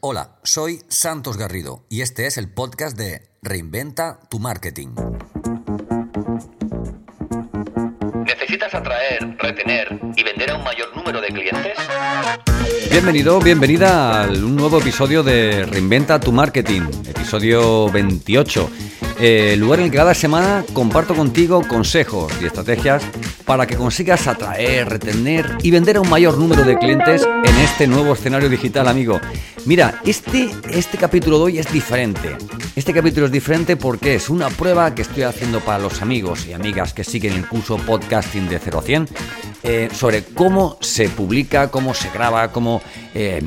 Hola, soy Santos Garrido y este es el podcast de Reinventa tu Marketing. ¿Necesitas atraer, retener y vender a un mayor número de clientes? Bienvenido, bienvenida a un nuevo episodio de Reinventa tu Marketing, episodio 28. El lugar en el que cada semana comparto contigo consejos y estrategias para que consigas atraer, retener y vender a un mayor número de clientes en este nuevo escenario digital, amigo. Mira, este, este capítulo de hoy es diferente. Este capítulo es diferente porque es una prueba que estoy haciendo para los amigos y amigas que siguen el curso podcasting de 0 a 100 eh, sobre cómo se publica, cómo se graba, cómo... Eh,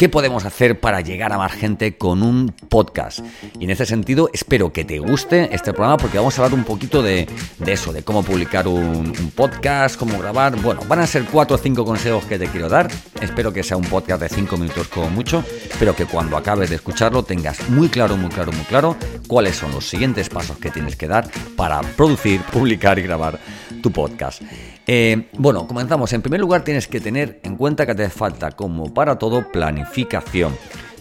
¿Qué podemos hacer para llegar a más gente con un podcast? Y en ese sentido, espero que te guste este programa porque vamos a hablar un poquito de, eso, de cómo publicar un, podcast, cómo grabar. Bueno, van a ser cuatro o cinco consejos que te quiero dar. Espero que sea un podcast de cinco minutos como mucho, pero que cuando acabes de escucharlo tengas muy claro, muy claro, muy claro cuáles son los siguientes pasos que tienes que dar para producir, publicar y grabar tu podcast. Eh, bueno, comenzamos. En primer lugar, tienes que tener en cuenta que te falta, como para todo, planificación.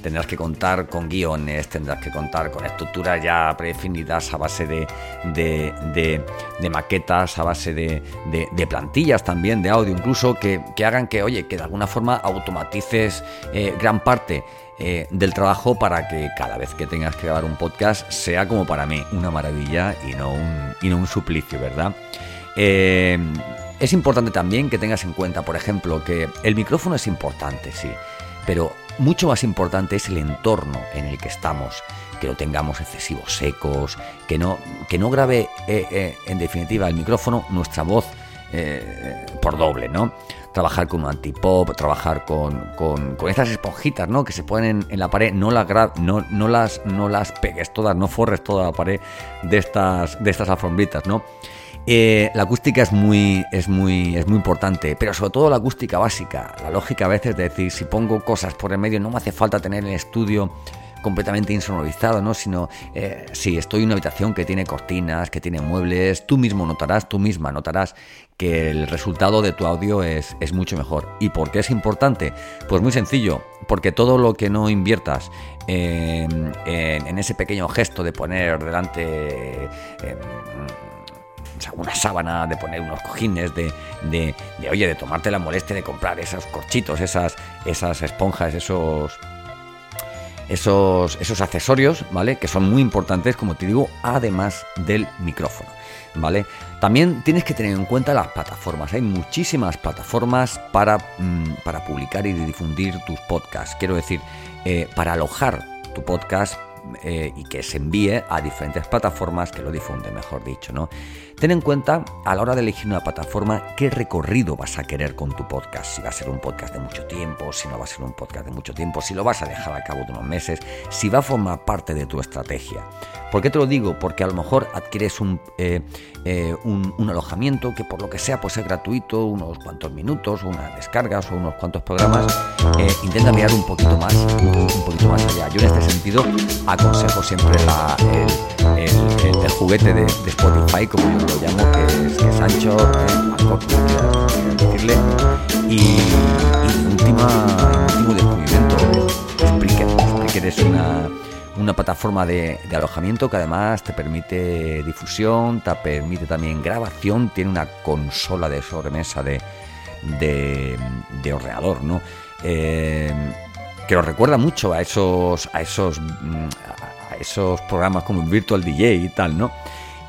Tendrás que contar con guiones, tendrás que contar con estructuras ya predefinidas a base de, maquetas, a base de, plantillas también, de audio incluso, que, hagan que, oye, que de alguna forma automatices eh, gran parte eh, del trabajo para que cada vez que tengas que grabar un podcast sea como para mí una maravilla y no un, y no un suplicio, ¿verdad? Es importante también que tengas en cuenta, por ejemplo, que el micrófono es importante, sí, pero mucho más importante es el entorno en el que estamos, que lo tengamos excesivos secos, que no, que no grabe eh, eh, en definitiva el micrófono nuestra voz eh, por doble, ¿no? Trabajar con un antipop, trabajar con, con, estas esponjitas, ¿no? Que se ponen en la pared, no las, no, no, las, no las pegues todas, no forres toda la pared de estas, de estas alfombritas, ¿no? Eh, la acústica es muy, es, muy, es muy importante, pero sobre todo la acústica básica. La lógica a veces de decir, si pongo cosas por el medio, no me hace falta tener el estudio completamente insonorizado, ¿no? Sino, eh, si estoy en una habitación que tiene cortinas, que tiene muebles, tú mismo notarás, tú misma notarás que el resultado de tu audio es, es mucho mejor. ¿Y por qué es importante? Pues muy sencillo, porque todo lo que no inviertas en, ese pequeño gesto de poner delante... Una sábana, de poner unos cojines, de, de, oye, de tomarte la molestia de comprar esos corchitos, esas, esas esponjas, esos, esos, esos accesorios, ¿vale? Que son muy importantes, como te digo, además del micrófono, ¿vale? También tienes que tener en cuenta las plataformas. Hay muchísimas plataformas para, mm, para publicar y difundir tus podcasts. Quiero decir, eh, para alojar tu podcast eh, y que se envíe a diferentes plataformas que lo difunden, mejor dicho, ¿no? Ten en cuenta a la hora de elegir una plataforma qué recorrido vas a querer con tu podcast. Si va a ser un podcast de mucho tiempo, si no va a ser un podcast de mucho tiempo, si lo vas a dejar al cabo de unos meses, si va a formar parte de tu estrategia. ¿Por qué te lo digo? Porque a lo mejor adquieres un, eh, eh, alojamiento que por lo que sea pues es gratuito, unos cuantos minutos, unas descargas o unos cuantos programas. Eh, intenta mirar un poquito más, un poquito más allá. Yo en este sentido aconsejo siempre el, juguete de, Spotify, como yo lo llamo, que es, que es Ancho, eh, decirle. Y, y última, último descubrimiento, Spreaker. Spreaker es una, una plataforma de, alojamiento que además te permite difusión, te permite también grabación, tiene una consola de sobremesa de, de, ordenador, ¿no? Eh, que nos recuerda mucho a esos, a esos, mm, a esos programas como Virtual DJ y tal, ¿no?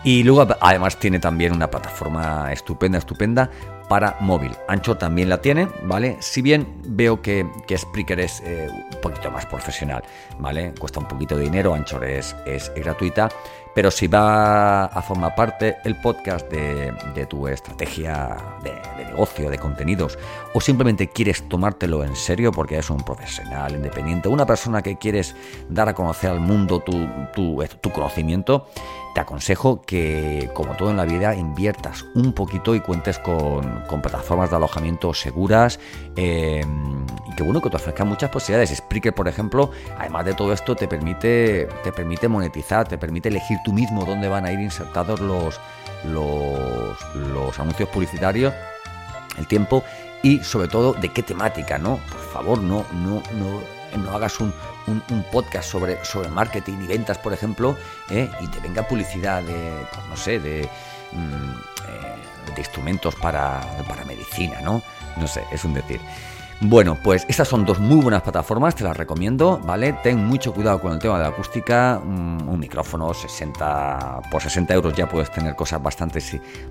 Y luego además tiene también una plataforma estupenda, estupenda para móvil. Ancho también la tiene, ¿vale? Si bien veo que, que es eh, un poquito más profesional, ¿vale? Cuesta un poquito de dinero, Anchor es, es, gratuita, pero si va a formar parte el podcast de, tu estrategia de, negocio, de contenidos, o simplemente quieres tomártelo en serio porque eres un profesional independiente, una persona que quieres dar a conocer al mundo tu, tu, tu conocimiento, te aconsejo que, como todo en la vida, inviertas un poquito y cuentes con, plataformas de alojamiento seguras eh, y que bueno que te ofrezcan muchas posibilidades. Spreaker, por ejemplo, además de todo esto, te permite, te permite monetizar, te permite elegir tú mismo dónde van a ir insertados los, los, los anuncios publicitarios, el tiempo y sobre todo de qué temática, ¿no? Por favor, no, no, no, no hagas un, un, podcast sobre, sobre marketing y ventas, por ejemplo, ¿eh? y te venga publicidad de, pues, no sé, de, mm, eh, de instrumentos para, para medicina, ¿no? No sé, es un decir. Bueno, pues estas son dos muy buenas plataformas, te las recomiendo, ¿vale? Ten mucho cuidado con el tema de la acústica, un, micrófono 60 por 60 euros ya puedes tener cosas bastante,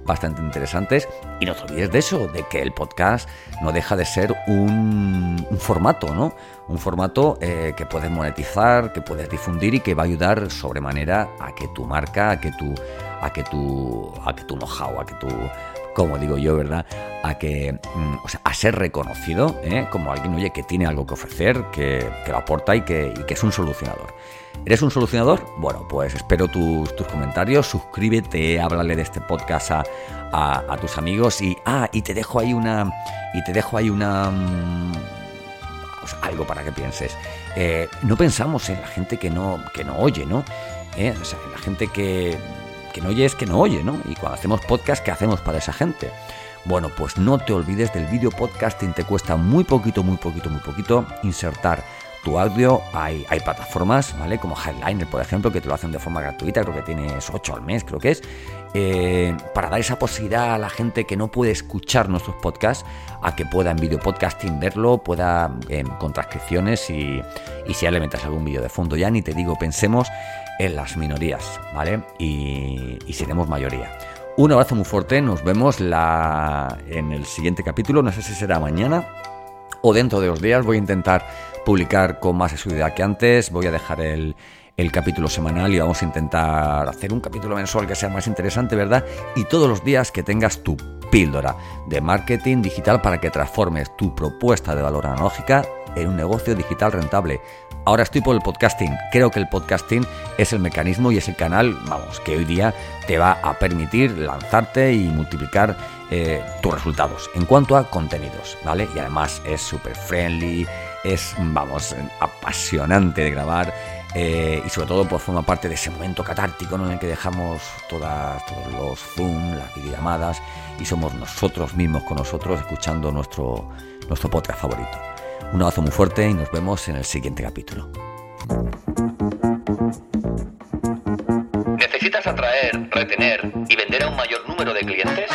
bastante interesantes y no te olvides de eso, de que el podcast no deja de ser un, formato, ¿no? Un formato eh, que puedes monetizar, que puedes difundir y que va a ayudar sobremanera a que tu marca, a que tu, a que tu, a que tu know-how, a que tu como digo yo, ¿verdad? A que, mm, o sea, a ser reconocido ¿eh? como alguien, oye, que tiene algo que ofrecer, que, lo aporta y que, es un solucionador. ¿Eres un solucionador? Bueno, pues espero tus, comentarios, suscríbete, háblale de este podcast a, tus amigos y, ah, y te dejo ahí una, y te dejo ahí una, mm, algo para que pienses. Eh, no pensamos en la gente que no, que no oye, ¿no? ¿Eh? O sea, en la gente que no oye es que no oye, ¿no? Y cuando hacemos podcast, ¿qué hacemos para esa gente? Bueno, pues no te olvides del video podcasting, te cuesta muy poquito, muy poquito, muy poquito insertar tu audio. Hay, hay plataformas, ¿vale? Como Headliner, por ejemplo, que te lo hacen de forma gratuita, creo que tienes 8 al mes, creo que es, eh, para dar esa posibilidad a la gente que no puede escuchar nuestros podcasts a que pueda en video podcasting verlo, pueda en con transcripciones y, y si ya le metas algún vídeo de fondo, ya ni te digo, pensemos en las minorías, ¿vale? Y, seremos mayoría. Un abrazo muy fuerte, nos vemos la, en el siguiente capítulo, no sé si será mañana o dentro de dos días, voy a intentar publicar con más seguridad que antes, voy a dejar el, el capítulo semanal y vamos a intentar hacer un capítulo mensual que sea más interesante, ¿verdad? Y todos los días que tengas tu píldora de marketing digital para que transformes tu propuesta de valor analógica en un negocio digital rentable. Ahora estoy por el podcasting. Creo que el podcasting es el mecanismo y es el canal, vamos, que hoy día te va a permitir lanzarte y multiplicar eh, tus resultados en cuanto a contenidos, ¿vale? Y además es súper friendly, es, vamos, apasionante de grabar. Eh, y sobre todo pues forma parte de ese momento catártico en el que dejamos todas, todos los Zoom, las videollamadas y somos nosotros mismos con nosotros escuchando nuestro, nuestro podcast favorito. Un abrazo muy fuerte y nos vemos en el siguiente capítulo. ¿Necesitas atraer, retener y vender a un mayor número de clientes?